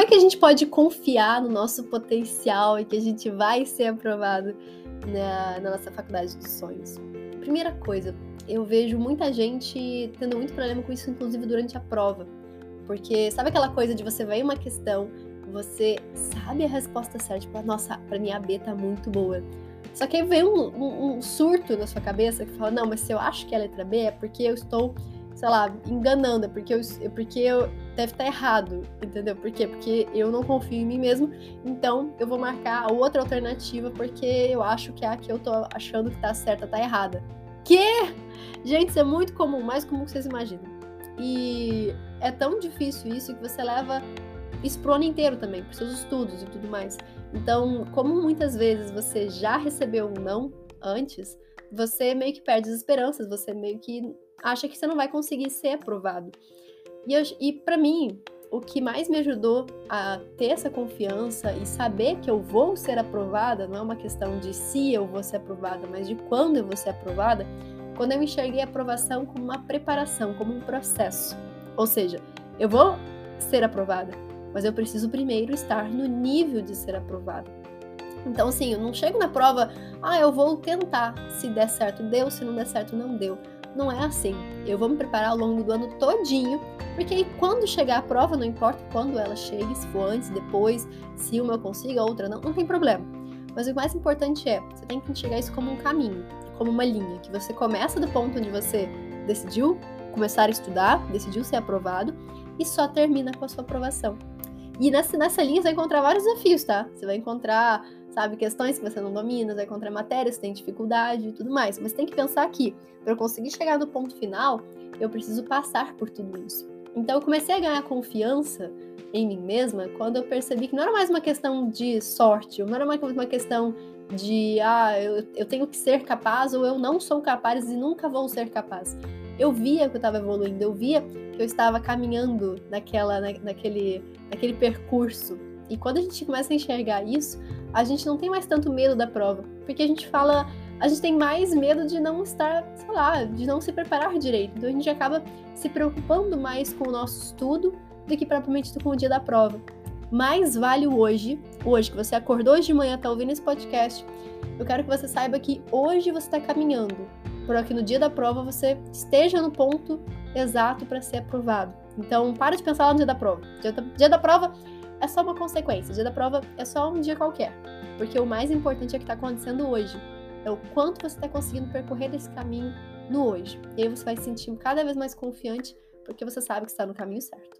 como é que a gente pode confiar no nosso potencial e que a gente vai ser aprovado na, na nossa faculdade dos sonhos? Primeira coisa, eu vejo muita gente tendo muito problema com isso, inclusive durante a prova. Porque sabe aquela coisa de você ver uma questão, você sabe a resposta certa, tipo, nossa, pra mim a B tá muito boa. Só que aí vem um, um, um, surto na sua cabeça que fala, não, mas se eu acho que a letra B é porque eu estou, sei lá, enganando, é porque eu, é porque eu deve estar errado, entendeu? Por quê? Porque eu não confio em mim mesmo, então eu vou marcar a outra alternativa porque eu acho que a que eu tô achando que tá certa tá errada. Que? Gente, isso é muito comum, mais comum que vocês imaginam. E é tão difícil isso que você leva isso pro ano inteiro também, pros seus estudos e tudo mais. Então, como muitas vezes você já recebeu um não antes, você meio que perde as esperanças, você meio que acha que você não vai conseguir ser aprovado. E, e para mim, o que mais me ajudou a ter essa confiança e saber que eu vou ser aprovada, não é uma questão de se eu vou ser aprovada, mas de quando eu vou ser aprovada, quando eu enxerguei a aprovação como uma preparação, como um processo. Ou seja, eu vou ser aprovada, mas eu preciso primeiro estar no nível de ser aprovada. Então, assim, eu não chego na prova, ah, eu vou tentar. Se der certo, deu, se não der certo, não deu. Não é assim. Eu vou me preparar ao longo do ano todinho, porque aí quando chegar a prova, não importa quando ela chegue, se for antes, depois, se uma eu consiga, a outra não, não tem problema. Mas o mais importante é, você tem que enxergar isso como um caminho, como uma linha, que você começa do ponto onde você decidiu começar a estudar, decidiu ser aprovado, e só termina com a sua aprovação. E nessa, nessa linha você vai encontrar vários desafios, tá? Você vai encontrar, sabe, questões que você não domina, vai encontrar matérias tem dificuldade e tudo mais. Mas tem que pensar que, para eu conseguir chegar no ponto final, eu preciso passar por tudo isso. Então eu comecei a ganhar confiança em mim mesma quando eu percebi que não era mais uma questão de sorte, não era mais uma questão de ah, eu, eu tenho que ser capaz ou eu não sou capaz e nunca vou ser capaz eu via que eu estava evoluindo, eu via que eu estava caminhando naquela, na, naquele, naquele percurso. E quando a gente começa a enxergar isso, a gente não tem mais tanto medo da prova, porque a gente fala, a gente tem mais medo de não estar, sei lá, de não se preparar direito. Então a gente acaba se preocupando mais com o nosso estudo do que propriamente com o dia da prova. Mais vale hoje, hoje que você acordou hoje de manhã, tá ouvindo esse podcast, eu quero que você saiba que hoje você está caminhando para que no dia da prova você esteja no ponto exato para ser aprovado. Então, para de pensar lá no dia da prova. Dia da, dia da prova é só uma consequência, dia da prova é só um dia qualquer. Porque o mais importante é o que está acontecendo hoje. É o quanto você está conseguindo percorrer esse caminho no hoje. E aí você vai se sentir cada vez mais confiante, porque você sabe que está no caminho certo.